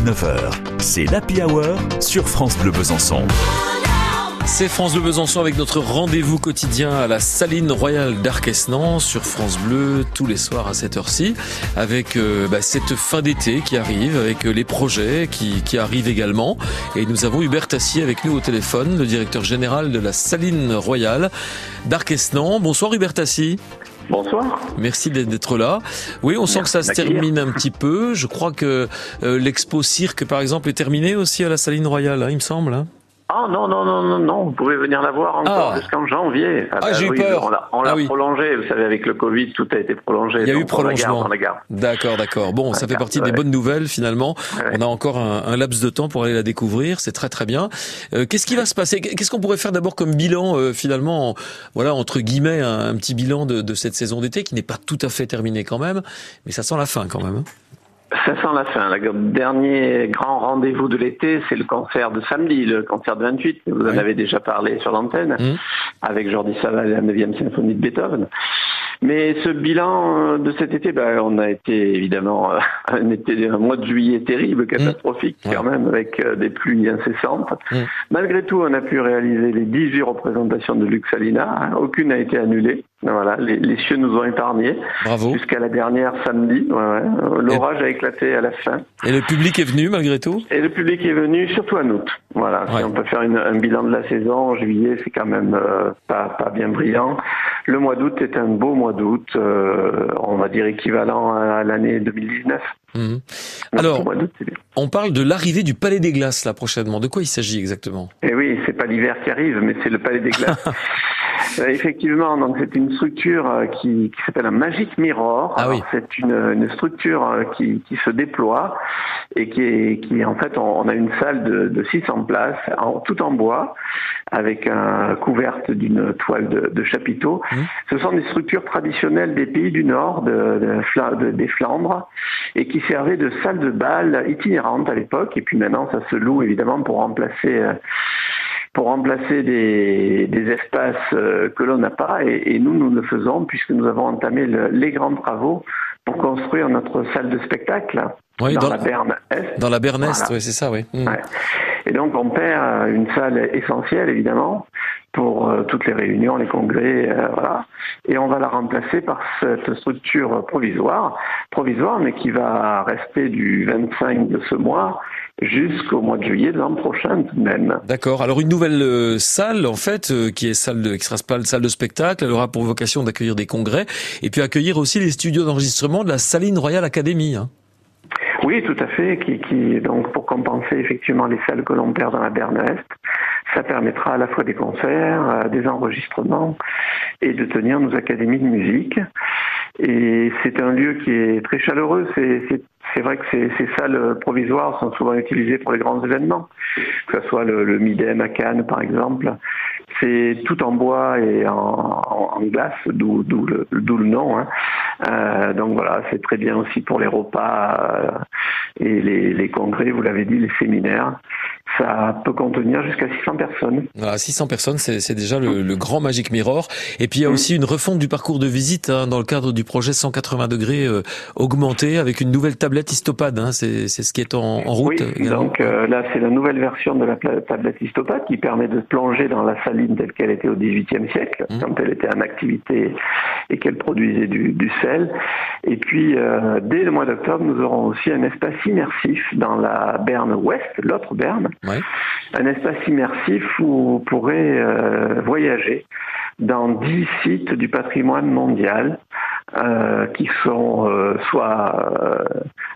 19h, c'est l'Happy Hour sur France Bleu Besançon. C'est France Bleu Besançon avec notre rendez-vous quotidien à la Saline Royale d'Arquesnan sur France Bleu tous les soirs à cette heure-ci avec euh, bah, cette fin d'été qui arrive, avec euh, les projets qui, qui, arrivent également. Et nous avons Hubert Tassier avec nous au téléphone, le directeur général de la Saline Royale d'Arquesnan. Bonsoir Hubert Tassier. Bonsoir. Merci d'être là. Oui, on sent que ça se termine un petit peu. Je crois que euh, l'expo cirque, par exemple, est terminée aussi à la Saline Royale, hein, il me semble. Hein. Ah non, non, non, non, non, vous pouvez venir la voir encore ah. jusqu'en janvier. Ah, ah j'ai eu peur. On l'a ah prolongé, vous savez, avec le Covid, tout a été prolongé. Il y a eu prolongement. D'accord, d'accord. Bon, ça fait partie des bonnes nouvelles finalement. On a encore un, un, laps de temps pour aller la découvrir, c'est très très bien. Euh, Qu'est-ce qui va se passer? Qu'est-ce qu'on pourrait faire d'abord comme bilan euh, finalement, voilà, entre guillemets, un, petit bilan de, de cette saison d'été qui n'est pas tout à fait terminée quand même, mais ça sent la fin quand même. Hein. Ça sent la fin. Le dernier grand rendez-vous de l'été, c'est le concert de samedi, le concert de 28. Vous en avez déjà parlé sur l'antenne, mmh. avec Jordi Saval et la 9e symphonie de Beethoven. Mais ce bilan de cet été, ben, on a été évidemment euh, un, été, un mois de juillet terrible, catastrophique mmh. quand même, avec euh, des pluies incessantes. Mmh. Malgré tout, on a pu réaliser les 18 représentations de Luxalina. Aucune n'a été annulée. Voilà, les, les, cieux nous ont épargnés. Bravo. Jusqu'à la dernière samedi. Ouais, ouais. L'orage a éclaté à la fin. Et le public est venu malgré tout? Et le public est venu surtout en août. Voilà, si on peut faire une, un bilan de la saison, en juillet, c'est quand même euh, pas, pas bien brillant. Le mois d'août est un beau mois d'août, euh, on va dire équivalent à l'année 2019. Mmh. Alors, on parle de l'arrivée du Palais des Glaces là prochainement. De quoi il s'agit exactement? Eh oui, c'est pas l'hiver qui arrive, mais c'est le Palais des Glaces. Euh, effectivement, donc c'est une structure euh, qui, qui s'appelle un Magic Mirror. Ah oui. C'est une, une, structure euh, qui, qui, se déploie et qui est, qui en fait, on, a une salle de, de 600 places, en, tout en bois, avec un couverte d'une toile de, de chapiteau. Mmh. Ce sont des structures traditionnelles des pays du Nord, de, de, des Flandres, et qui servaient de salle de bal itinérante à l'époque. Et puis maintenant, ça se loue évidemment pour remplacer pour remplacer des, des espaces euh, que l'on n'a pas. Et, et, nous, nous le faisons puisque nous avons entamé le, les grands travaux pour construire notre salle de spectacle oui, dans, dans, la Berne Est. Dans la Berne Est, voilà. oui, c'est ça, oui. Mmh. Ouais. Et donc on perd une salle essentielle, évidemment, pour euh, toutes les réunions, les congrès, euh, voilà. Et on va la remplacer par cette structure provisoire, provisoire, mais qui va rester du 25 de ce mois jusqu'au mois de juillet de l'an prochain tout de même. D'accord. Alors une nouvelle euh, salle en fait euh, qui est salle de qui sera pas salle de spectacle, elle aura pour vocation d'accueillir des congrès et puis accueillir aussi les studios d'enregistrement de la Saline Royal Academy. Hein. Oui, tout à fait. Qui, qui donc pour compenser effectivement les salles que l'on perd dans la Berne Est, ça permettra à la fois des concerts, euh, des enregistrements et de tenir nos académies de musique. Et c'est un lieu qui est très chaleureux. C'est vrai que ces, salles provisoires sont souvent utilisées pour les grands événements, que ce soit le, le Midem à Cannes par exemple. C'est tout en bois et en, en, en glace, d'où le, le, nom. Hein. Euh, donc voilà, c'est très bien aussi pour les repas euh, et les, les congrès, vous l'avez dit, les séminaires ça peut contenir jusqu'à 600 personnes. Voilà, 600 personnes, c'est déjà le, le, grand Magic Mirror. Et puis il y a aussi une refonte du parcours de visite hein, dans le cadre du projet 180 degrés euh, augmenté avec une nouvelle tablette Histopad. Hein, c'est ce qui est en, en route. Oui, donc euh, là c'est la nouvelle version de la tablette Histopad qui permet de plonger dans la saline telle qu'elle était au XVIIIe siècle, mmh. quand elle était en activité et qu'elle produisait du, du, sel. Et puis euh, dès le mois d'octobre, nous aurons aussi un espace immersif dans la Berne Ouest, l'autre Berne, Ouais. Un espace immersif où vous pourrez euh, voyager dans dix sites du patrimoine mondial euh, qui sont euh, soit euh,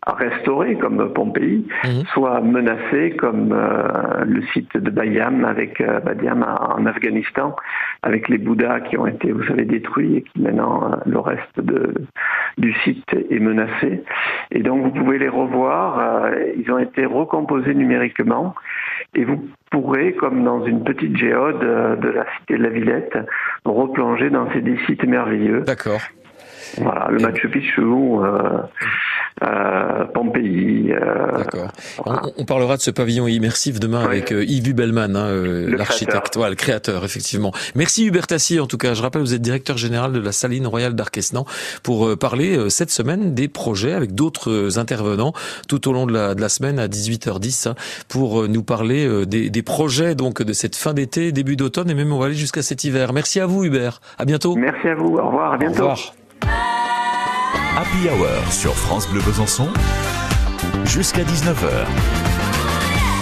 à restaurer comme Pompéi, mmh. soit menacés comme euh, le site de Bayam avec euh, Badiam en Afghanistan, avec les Bouddhas qui ont été, vous savez, détruits et qui maintenant le reste de, du site est menacé. Et donc vous pouvez les revoir. ils ont été recomposés numériquement et vous pourrez, comme dans une petite géode de la cité de la Villette, replonger dans ces des sites merveilleux. D'accord. Voilà, le Machu Picchu, euh, Pompéi. D'accord. On, parlera de ce pavillon immersif demain avec Yves Hubelman, hein, l'architecte, le créateur, effectivement. Merci Hubert Tassi, en tout cas. Je rappelle, vous êtes directeur général de la Saline Royale d'Arquesnan pour parler cette semaine des projets avec d'autres intervenants tout au long de la, de la semaine à 18h10 hein, pour nous parler des, des projets donc de cette fin d'été, début d'automne et même on va aller jusqu'à cet hiver. Merci à vous Hubert. À bientôt. Merci à vous. Au revoir. À bientôt. Au revoir. Happy Hour sur France Bleu Besançon jusqu'à 19h.